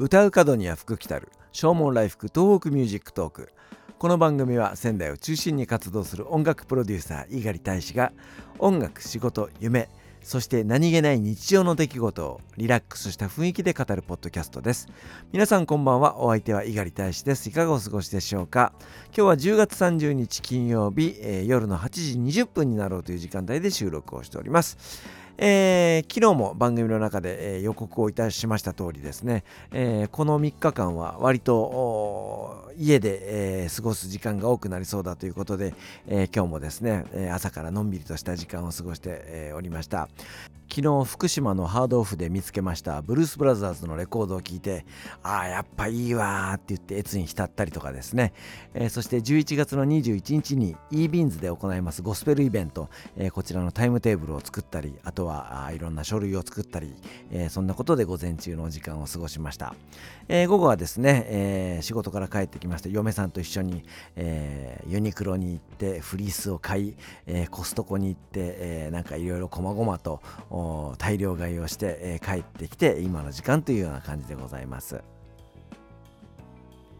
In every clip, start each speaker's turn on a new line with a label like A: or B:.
A: 唱う門には福来たる。唱門来福東北ミュージックトーク。この番組は仙台を中心に活動する音楽プロデューサー猪狩大使が音楽仕事夢そして何気ない日常の出来事をリラックスした雰囲気で語るポッドキャストです。皆さんこんばんはお相手は猪狩大使です。いかがお過ごしでしょうか？今日は10月30日金曜日、えー、夜の8時20分になろうという時間帯で収録をしております。えー、昨日も番組の中で、え、予告をいたしました通りですね、え、この3日間は割と家で、え、過ごす時間が多くなりそうだということで、えー、今日もですね、え、朝からのんびりとした時間を過ごして、え、おりました。昨日福島のハードオフで見つけましたブルース・ブラザーズのレコードを聴いてああやっぱいいわーって言って越に浸ったりとかですね、えー、そして11月の21日に e ビーンズで行いますゴスペルイベント、えー、こちらのタイムテーブルを作ったりあとはあいろんな書類を作ったり、えー、そんなことで午前中の時間を過ごしました、え午後はですね、え仕事から帰ってきまして嫁さんと一緒に、えユニクロに行ってフリースを買い、えコストコに行って、えなんかいろいろこまごまと大量買いをして、え帰ってきて今の時間というような感じでございます。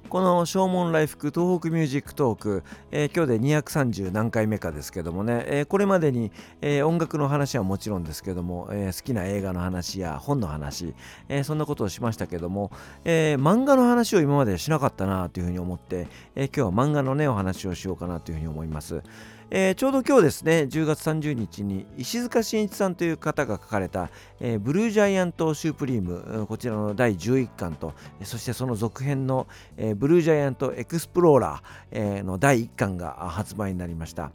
A: この唱門来福東北ミュージックトーク、えー、今日で230何回目かですけどもね、えー、これまでに、えー、音楽の話はもちろんですけども、え好きな映画の話や本の話、えそんなことをしましたけども、え漫画の話を今までしなかったなというふうに思って、え今日は漫画のねお話をしようかなというふうに思います。えー、ちょうど今日ですね10月30日に石塚真一さんという方が書かれた、えー、ブルージャイアント・シュープリームこちらの第11巻とそしてその続編の、えー、ブルージャイアント・エクスプローラー、の第1巻が発売になりました、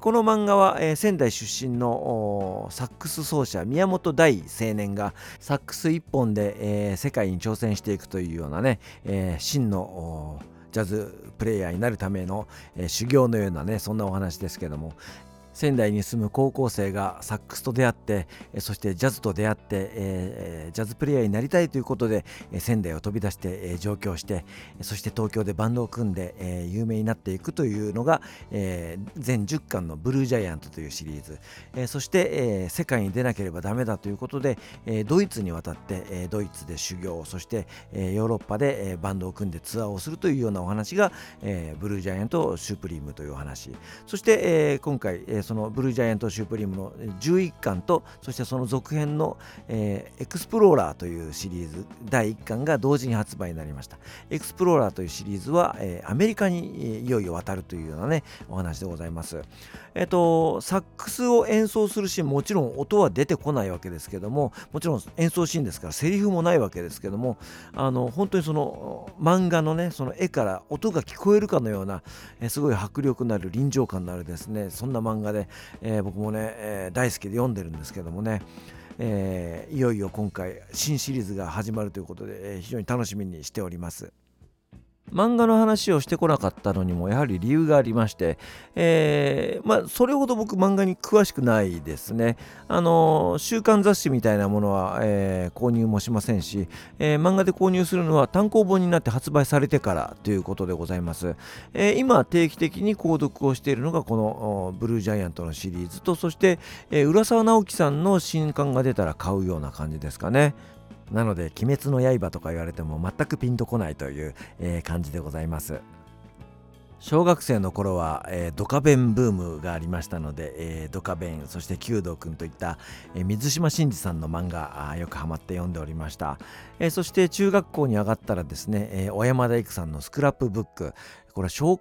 A: この漫画は、仙台出身のサックス奏者宮本大青年がサックス1本で、世界に挑戦していくというようなね、えー、真のジャズプレイヤーになるための、え、修行のようなねそんなお話ですけども、仙台に住む高校生がサックスと出会ってそしてジャズと出会って、え、ジャズプレイヤーになりたいということで仙台を飛び出して、え、上京してそして東京でバンドを組んで、え、有名になっていくというのが、え、全10巻の「ブルージャイアント」というシリーズ、え、そして、え、世界に出なければダメだということで、え、ドイツに渡って、え、ドイツで修行そして、え、ヨーロッパで、え、バンドを組んでツアーをするというようなお話が、え、ブルージャイアント・シュプリームというお話。そして、え、今回、そのブルージャイアント・シュープリームの11巻とそしてその続編の、えー、エクスプローラーというシリーズ第1巻が同時に発売になりました。エクスプローラーというシリーズは、えー、アメリカにいよいよ渡るというようなねお話でございます。えっ、とサックスを演奏するシーンもちろん音は出てこないわけですけどももちろん演奏シーンですからセリフもないわけですけどもあの本当にその漫画のねその絵から音が聞こえるかのような、え、すごい迫力のある臨場感のあるですねそんな漫画で、えー、僕もね、えー、大好きで読んでるんですけどもね、えー、いよいよ今回新シリーズが始まるということで、えー、非常に楽しみにしております。漫画の話をしてこなかったのにもやはり理由がありまして、えー、まあ、それほど僕漫画に詳しくないですね。あの週刊雑誌みたいなものは、えー、購入もしませんし、えー、漫画で購入するのは単行本になって発売されてからということでございます。え今定期的に購読をしているのがこのブルージャイアントのシリーズとそして、え浦沢直樹さんの新刊が出たら買うような感じですかね。なので「鬼滅の刃」とか言われても全くピンとこないという、え、感じでございます。小学生の頃は、えー、ドカベンブームがありましたので、えー、ドカベンそして弓道くんといった、えー、水島新司さんの漫画よくハマって読んでおりました、えー、そして中学校に上がったらですね、えー、小山田育さんのスクラップブック。これは少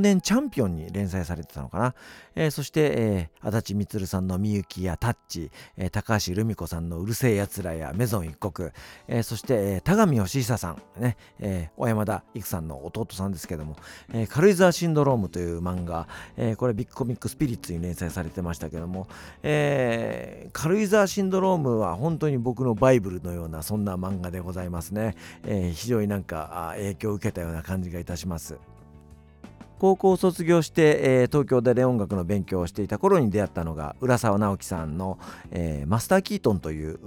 A: 年チャンピオンに連載されてたのかな？えー、そして、えー、足立満さんのみゆきやタッチ、えー、高橋留美子さんのうるせえやつらやメゾン一国、えー、そして、えー、田上義久さん、ねえー、小山田育さんの弟さんですけども、えー、軽井沢シンドロームという漫画、えー、これビッグコミックスピリッツに連載されてましたけども、えー、軽井沢シンドロームは本当に僕のバイブルのようなそんな漫画でございますね。えー、非常になんか影響を受けたような感じがいたします。高校を卒業して、えー、東京で、音楽の勉強をしていた頃に出会ったのが浦沢直樹さんの、えー、マスター・キートンという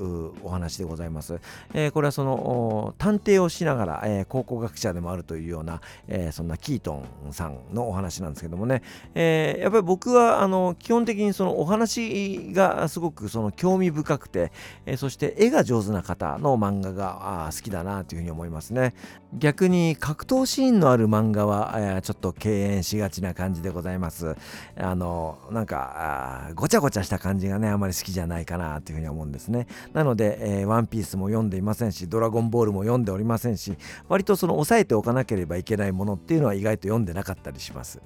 A: お話でございます、えー、これはその探偵をしながら、えー、考古学者でもあるというような、えー、そんなキートンさんのお話なんですけどもね、えー、やっぱり僕はあの基本的にそのお話がすごくその興味深くて、えー、そして絵が上手な方の漫画が好きだなというふうに思いますね。逆に格闘シーンのある漫画は、えー、ちょっと敬遠しがちな感じでございます。あのなんかごちゃごちゃした感じがねあまり好きじゃないかなというふうに思うんですね。なので、えー、ワンピースも読んでいませんしドラゴンボールも読んでおりませんし割とその押さえておかなければいけないものっていうのは意外と読んでなかったりします。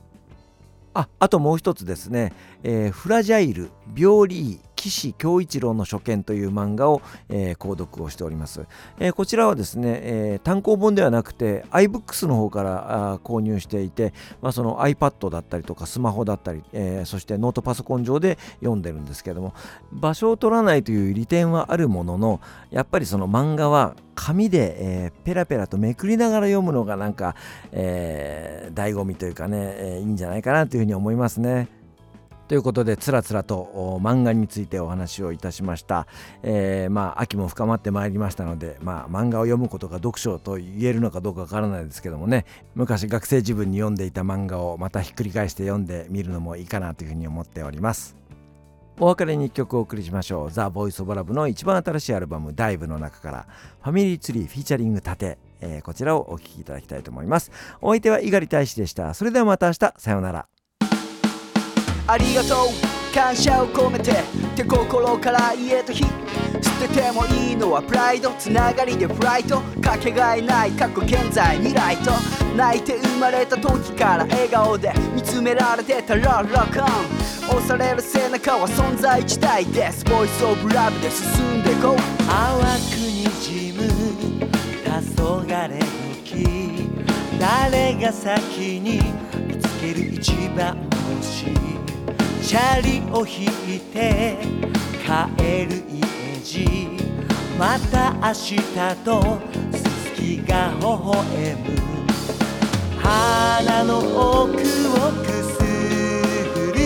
A: ああともう一つですね、えー、フラジャイル、病理岸京一郎の書簡という漫画を、えー、購読をしております、えー、こちらはですね、えー、単行本ではなくて iBooks の方からあ購入していて、まあ、その iPad だったりとかスマホだったり、えそしてノートパソコン上で読んでるんですけども場所を取らないという利点はあるもののやっぱりその漫画は紙で、えー、ペラペラとめくりながら読むのがなんか、えー、醍醐味というかね、えー、いいんじゃないかなというふうに思いますね。ということでつらつらと漫画についてお話をいたしました、えー、まあ秋も深まってまいりましたのでまあ漫画を読むことが読書と言えるのかどうかわからないですけどもね昔学生自分に読んでいた漫画をまたひっくり返して読んでみるのもいいかなというふうに思っておりますお別れに1曲お送りしましょう。ザ・ボイス・オブ・ラブの一番新しいアルバム、ダイブの中から、ファミリーツリーフィーチャリング盾、えー、こちらをお聴きいただきたいと思います。お相手は猪狩大使でした。それではまた明日、さようなら。ありがとう感謝を込めて手心から言えと日捨ててもいいのはプライドつながりでフライト。かけがえない過去現在未来と泣いて生まれた時から笑顔で見つめられてたらロックオン。押される背中は存在自体ですボイスオブラブで進んでこう。淡くにじむ黄昏時誰が先に見つける一番星。チャリを引いて帰るイメージ。また明日とすすきが微笑む。鼻の奥をくすぐる。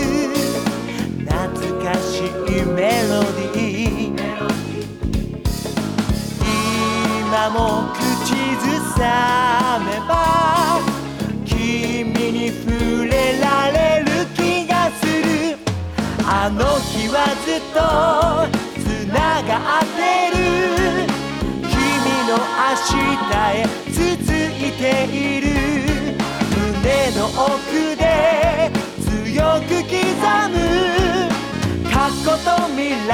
A: 懐かしいメロディー。今もずっとつながってる。君の明日へ続いている。胸の奥で強く刻む。過去と未来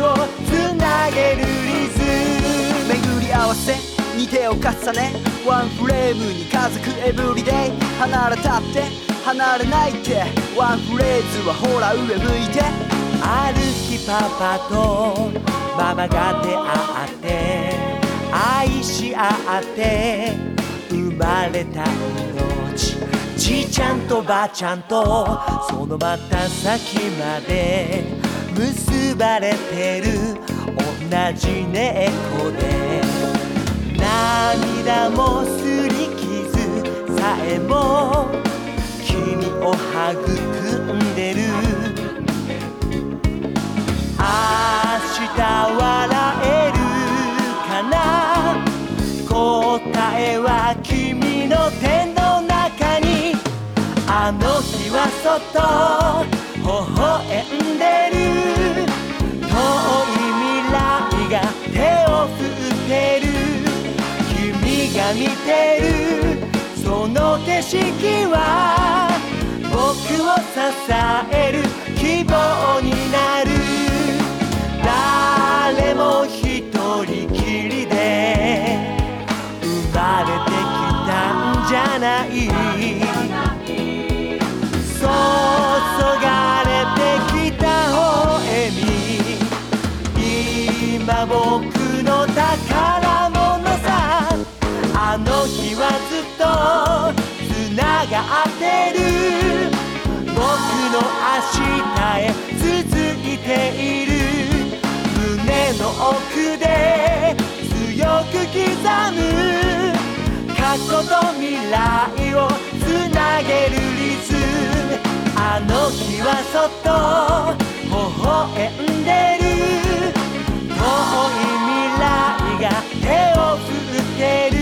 A: をつなげるリズム。巡り合わせに手を重ね。ワンフレームに家族エブリデイ。離れたって離れないって。ワンフレーズはほら上向いて。ある日パパとママが出会って愛し合って生まれた命。じいちゃんとばあちゃんとそのまた先まで結ばれてる同じ猫で。涙もすり傷さえも君を育んでる。が見てるその景色は僕を支える希望になる誰も一人きりで生まれてきたんじゃない
B: そっと微笑んでる遠い未来が手を振ってる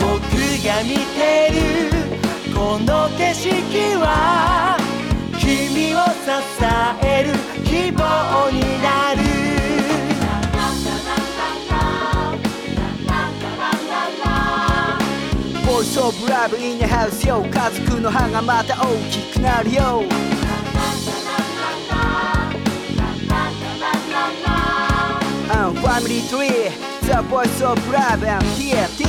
B: 僕が見てるこの景色は君を支える希望になる
C: ボイスオブラブインハウスよ家族の歯がまた大きくなるよ。Family tree. The voice of love and TFT